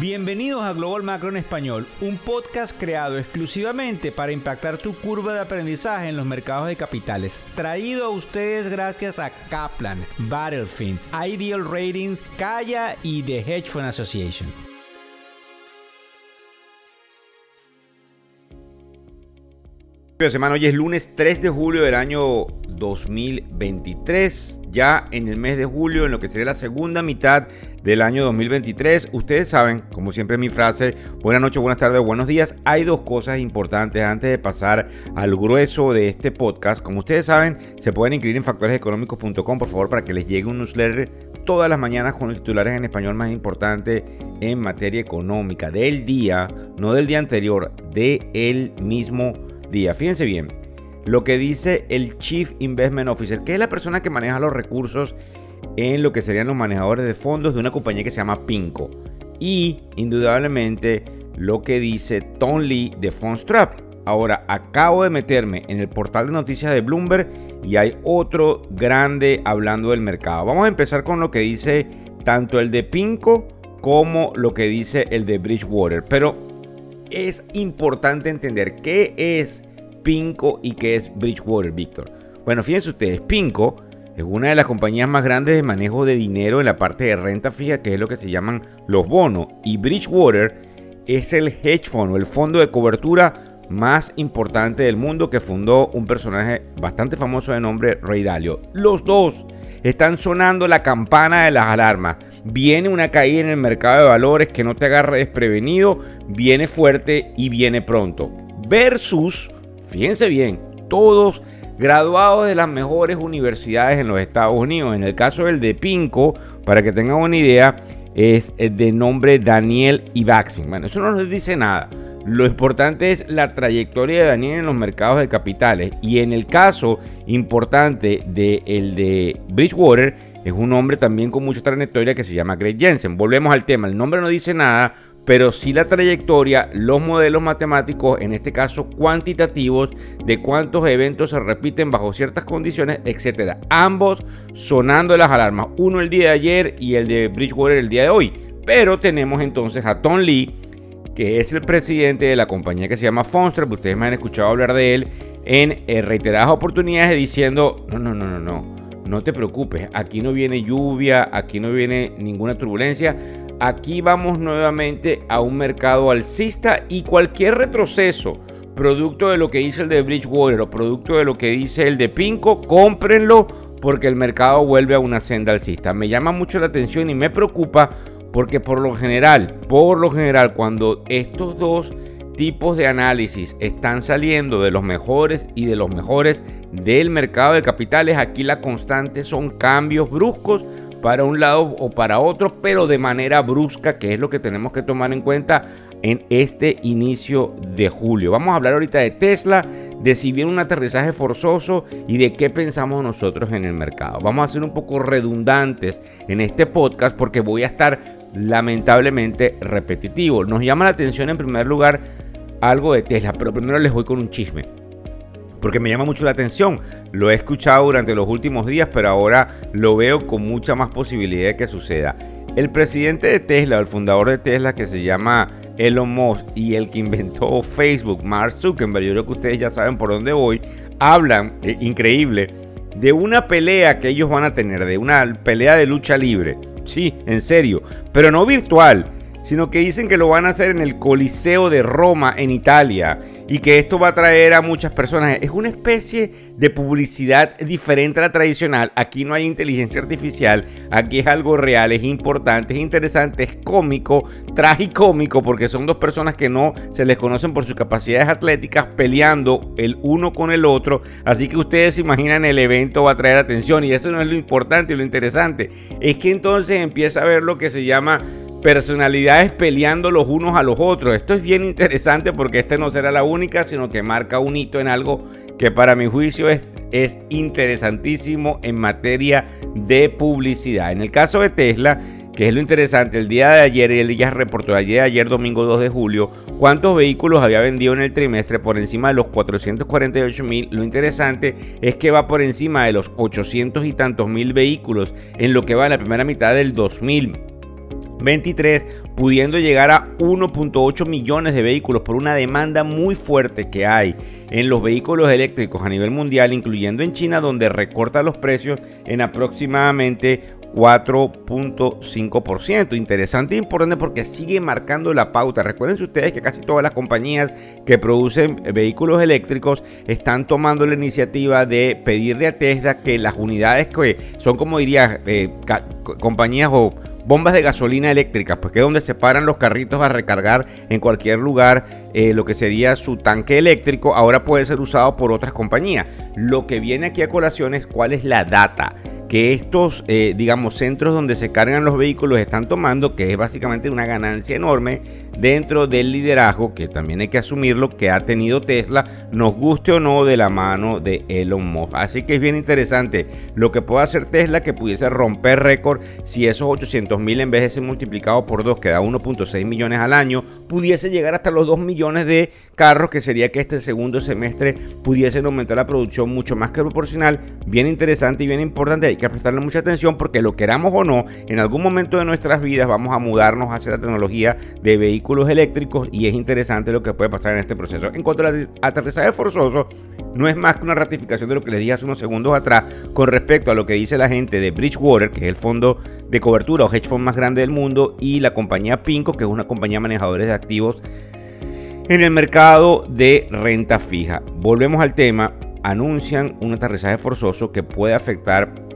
Bienvenidos a Global Macro en Español, un podcast creado exclusivamente para impactar tu curva de aprendizaje en los mercados de capitales. Traído a ustedes gracias a Kaplan, Battlefield, Ideal Ratings, Kaya y The Hedge Fund Association. Hoy es lunes 3 de julio del año 2023, ya en el mes de julio, en lo que sería la segunda mitad del año 2023. Ustedes saben, como siempre mi frase, buenas noches, buenas tardes, buenos días. Hay dos cosas importantes antes de pasar al grueso de este podcast. Como ustedes saben, se pueden inscribir en factoreseconómicos.com, por favor, para que les llegue un newsletter todas las mañanas con los titulares en español más importantes en materia económica del día, no del día anterior, de el mismo día. Fíjense bien, lo que dice el Chief Investment Officer, que es la persona que maneja los recursos en lo que serían los manejadores de fondos de una compañía que se llama Pinco. Y indudablemente lo que dice Tom Lee de Fundstrap. Ahora, acabo de meterme en el portal de noticias de Bloomberg y hay otro grande hablando del mercado. Vamos a empezar con lo que dice tanto el de Pinco como lo que dice el de Bridgewater. Pero es importante entender qué es Pinco y qué es Bridgewater, Víctor. Bueno, fíjense ustedes, Pinco es una de las compañías más grandes de manejo de dinero en la parte de renta fija, que es lo que se llaman los bonos. Y Bridgewater es el hedge fund o el fondo de cobertura más importante del mundo que fundó un personaje bastante famoso de nombre Ray Dalio. Los dos están sonando la campana de las alarmas. Viene una caída en el mercado de valores que no te agarre desprevenido, viene fuerte y viene pronto. Versus, fíjense bien, todos graduados de las mejores universidades en los Estados Unidos. En el caso del de Pinco, para que tengan una idea, es de nombre Daniel Ivaxin. Bueno, eso no nos dice nada. Lo importante es la trayectoria de Daniel en los mercados de capitales. Y en el caso importante del el de Bridgewater, es un hombre también con mucha trayectoria que se llama Greg Jensen. Volvemos al tema. El nombre no dice nada, pero sí la trayectoria, los modelos matemáticos, en este caso cuantitativos, de cuántos eventos se repiten bajo ciertas condiciones, etcétera. Ambos sonando las alarmas, uno el día de ayer y el de Bridgewater el día de hoy. Pero tenemos entonces a Tom Lee, que es el presidente de la compañía que se llama Fonster, ustedes me han escuchado hablar de él en eh, reiteradas oportunidades diciendo, no, no, no, no, no, no te preocupes, aquí no viene lluvia, aquí no viene ninguna turbulencia, aquí vamos nuevamente a un mercado alcista y cualquier retroceso, producto de lo que dice el de Bridgewater o producto de lo que dice el de Pinco, cómprenlo porque el mercado vuelve a una senda alcista. Me llama mucho la atención y me preocupa porque por lo general, por lo general, cuando estos dos tipos de análisis están saliendo de los mejores y de los mejores del mercado de capitales, aquí la constante son cambios bruscos para un lado o para otro, pero de manera brusca, que es lo que tenemos que tomar en cuenta en este inicio de julio. Vamos a hablar ahorita de Tesla, de si viene un aterrizaje forzoso y de qué pensamos nosotros en el mercado. Vamos a ser un poco redundantes en este podcast porque voy a estar lamentablemente repetitivo. Nos llama la atención en primer lugar algo de Tesla, pero primero les voy con un chisme porque me llama mucho la atención. Lo he escuchado durante los últimos días, pero ahora lo veo con mucha más posibilidad de que suceda. El presidente de Tesla, el fundador de Tesla, que se llama Elon Musk, y el que inventó Facebook, Mark Zuckerberg, yo creo que ustedes ya saben por dónde voy, hablan, eh, increíble, de una pelea que ellos van a tener, de una pelea de lucha libre. Sí, en serio, pero no virtual sino que dicen que lo van a hacer en el Coliseo de Roma, en Italia, y que esto va a traer a muchas personas. Es una especie de publicidad diferente a la tradicional. Aquí no hay inteligencia artificial, aquí es algo real, es importante, es interesante, es cómico, tragicómico, porque son dos personas que no se les conocen por sus capacidades atléticas peleando el uno con el otro. Así que ustedes se imaginan el evento va a traer atención, y eso no es lo importante y lo interesante. Es que entonces empieza a ver lo que se llama personalidades peleando los unos a los otros. Esto es bien interesante porque esta no será la única, sino que marca un hito en algo que para mi juicio es, es interesantísimo en materia de publicidad. En el caso de Tesla, que es lo interesante, el día de ayer, él ya reportó ayer, ayer domingo 2 de julio, cuántos vehículos había vendido en el trimestre por encima de los 448 mil. Lo interesante es que va por encima de los 800 y tantos mil vehículos en lo que va en la primera mitad del 2000 23, pudiendo llegar a 1.8 millones de vehículos por una demanda muy fuerte que hay en los vehículos eléctricos a nivel mundial, incluyendo en China, donde recorta los precios en aproximadamente 4.5%. Interesante e importante porque sigue marcando la pauta. Recuerden ustedes que casi todas las compañías que producen vehículos eléctricos están tomando la iniciativa de pedirle a Tesla que las unidades que son como diría eh, compañías o bombas de gasolina eléctricas, pues que es donde se paran los carritos a recargar en cualquier lugar eh, lo que sería su tanque eléctrico, ahora puede ser usado por otras compañías. Lo que viene aquí a colación es cuál es la data que estos, eh, digamos, centros donde se cargan los vehículos están tomando, que es básicamente una ganancia enorme dentro del liderazgo, que también hay que asumirlo, que ha tenido Tesla, nos guste o no, de la mano de Elon Musk. Así que es bien interesante lo que puede hacer Tesla, que pudiese romper récord si esos 800 mil en vez de ser multiplicado por 2, que da 1.6 millones al año, pudiese llegar hasta los 2 millones de carros, que sería que este segundo semestre pudiesen aumentar la producción mucho más que proporcional. Bien interesante y bien importante que prestarle mucha atención porque lo queramos o no, en algún momento de nuestras vidas vamos a mudarnos hacia la tecnología de vehículos eléctricos y es interesante lo que puede pasar en este proceso. En cuanto al aterrizaje forzoso, no es más que una ratificación de lo que les dije hace unos segundos atrás con respecto a lo que dice la gente de Bridgewater, que es el fondo de cobertura o hedge fund más grande del mundo, y la compañía Pinco, que es una compañía manejadores de activos en el mercado de renta fija. Volvemos al tema, anuncian un aterrizaje forzoso que puede afectar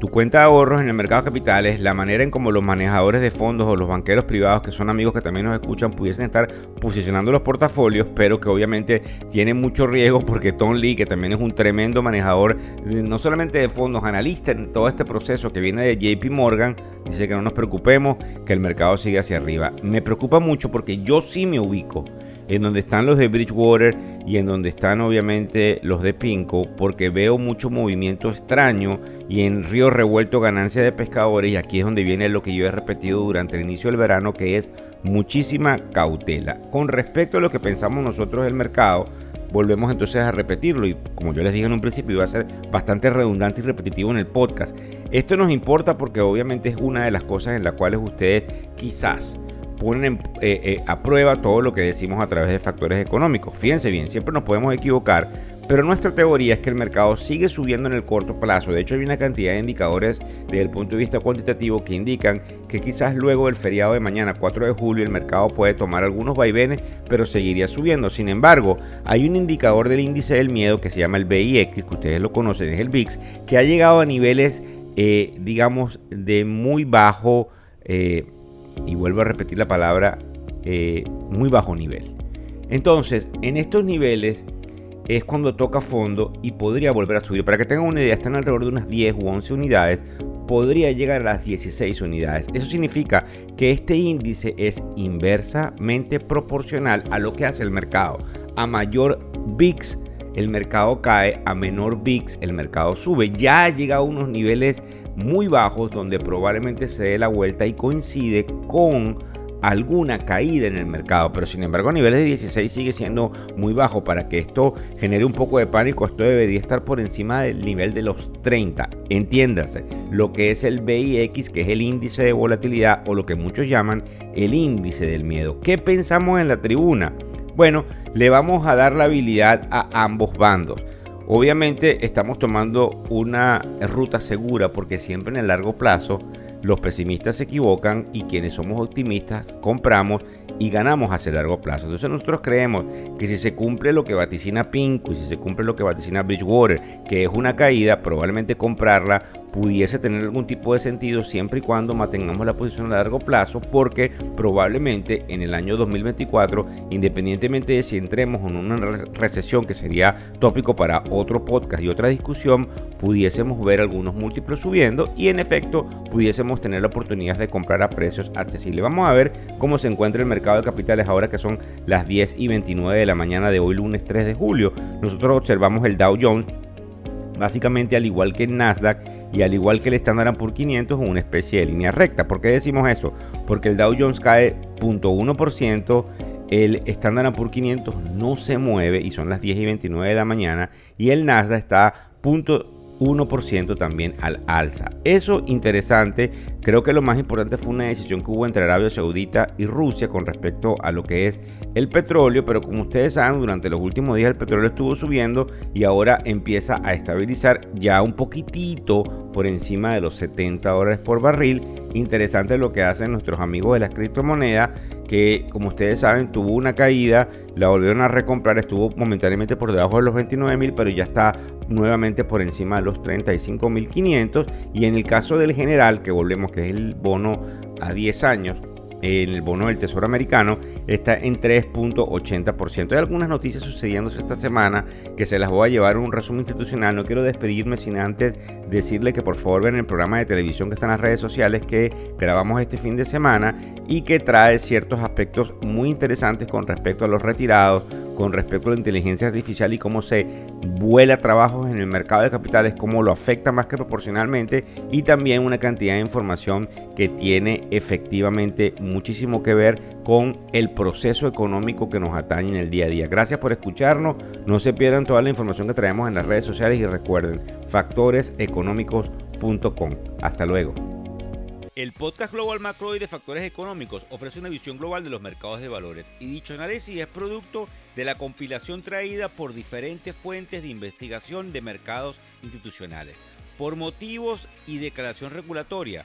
tu cuenta de ahorros en el mercado de capitales, la manera en como los manejadores de fondos o los banqueros privados, que son amigos que también nos escuchan, pudiesen estar posicionando los portafolios, pero que obviamente tiene mucho riesgo porque Tom Lee, que también es un tremendo manejador, no solamente de fondos, analista en todo este proceso que viene de JP Morgan, dice que no nos preocupemos, que el mercado sigue hacia arriba. Me preocupa mucho porque yo sí me ubico en donde están los de Bridgewater y en donde están obviamente los de Pinco, porque veo mucho movimiento extraño y en Río Revuelto ganancia de pescadores y aquí es donde viene lo que yo he repetido durante el inicio del verano, que es muchísima cautela. Con respecto a lo que pensamos nosotros del mercado, volvemos entonces a repetirlo y como yo les dije en un principio iba a ser bastante redundante y repetitivo en el podcast. Esto nos importa porque obviamente es una de las cosas en las cuales ustedes quizás ponen eh, eh, a prueba todo lo que decimos a través de factores económicos. Fíjense bien, siempre nos podemos equivocar, pero nuestra teoría es que el mercado sigue subiendo en el corto plazo. De hecho, hay una cantidad de indicadores desde el punto de vista cuantitativo que indican que quizás luego del feriado de mañana, 4 de julio, el mercado puede tomar algunos vaivenes, pero seguiría subiendo. Sin embargo, hay un indicador del índice del miedo que se llama el BIX, que ustedes lo conocen, es el VIX, que ha llegado a niveles, eh, digamos, de muy bajo y vuelvo a repetir la palabra, eh, muy bajo nivel. Entonces, en estos niveles es cuando toca fondo y podría volver a subir. Para que tengan una idea, están alrededor de unas 10 u 11 unidades, podría llegar a las 16 unidades. Eso significa que este índice es inversamente proporcional a lo que hace el mercado. A mayor VIX, el mercado cae, a menor VIX, el mercado sube. Ya ha llegado a unos niveles muy bajos donde probablemente se dé la vuelta y coincide con alguna caída en el mercado, pero sin embargo a niveles de 16 sigue siendo muy bajo. Para que esto genere un poco de pánico, esto debería estar por encima del nivel de los 30. Entiéndase, lo que es el VIX, que es el índice de volatilidad o lo que muchos llaman el índice del miedo. ¿Qué pensamos en la tribuna? Bueno, le vamos a dar la habilidad a ambos bandos. Obviamente estamos tomando una ruta segura porque siempre en el largo plazo los pesimistas se equivocan y quienes somos optimistas compramos y ganamos hacia largo plazo. Entonces nosotros creemos que si se cumple lo que vaticina Pinko y si se cumple lo que vaticina Bridgewater, que es una caída, probablemente comprarla pudiese tener algún tipo de sentido siempre y cuando mantengamos la posición a largo plazo porque probablemente en el año 2024 independientemente de si entremos en una recesión que sería tópico para otro podcast y otra discusión pudiésemos ver algunos múltiplos subiendo y en efecto pudiésemos tener la oportunidad de comprar a precios accesibles. Vamos a ver cómo se encuentra el mercado de capitales ahora que son las 10 y 29 de la mañana de hoy lunes 3 de julio. Nosotros observamos el Dow Jones básicamente al igual que el Nasdaq y al igual que el Standard Poor's 500 en una especie de línea recta. ¿Por qué decimos eso? Porque el Dow Jones cae 0.1%, el Standard Poor's 500 no se mueve y son las 10 y 29 de la mañana y el Nasdaq está 0.1% también al alza. Eso interesante Creo que lo más importante fue una decisión que hubo entre Arabia Saudita y Rusia con respecto a lo que es el petróleo, pero como ustedes saben, durante los últimos días el petróleo estuvo subiendo y ahora empieza a estabilizar ya un poquitito por encima de los 70 dólares por barril. Interesante lo que hacen nuestros amigos de las criptomonedas, que como ustedes saben tuvo una caída, la volvieron a recomprar, estuvo momentáneamente por debajo de los 29 mil, pero ya está nuevamente por encima de los 35 mil 500. Y en el caso del general, que volvemos que es el bono a 10 años, el bono del Tesoro americano está en 3.80%. Hay algunas noticias sucediendo esta semana que se las voy a llevar en un resumen institucional. No quiero despedirme sin antes decirle que por favor vean el programa de televisión que está en las redes sociales que grabamos este fin de semana y que trae ciertos aspectos muy interesantes con respecto a los retirados, con respecto a la inteligencia artificial y cómo se vuela trabajos en el mercado de capitales, cómo lo afecta más que proporcionalmente y también una cantidad de información que tiene efectivamente muchísimo que ver con el proceso económico que nos atañe en el día a día. Gracias por escucharnos, no se pierdan toda la información que traemos en las redes sociales y recuerden factoreseconómicos.com. Hasta luego. El podcast Global Macro y de Factores Económicos ofrece una visión global de los mercados de valores y dicho análisis es producto de la compilación traída por diferentes fuentes de investigación de mercados institucionales. Por motivos y declaración regulatoria,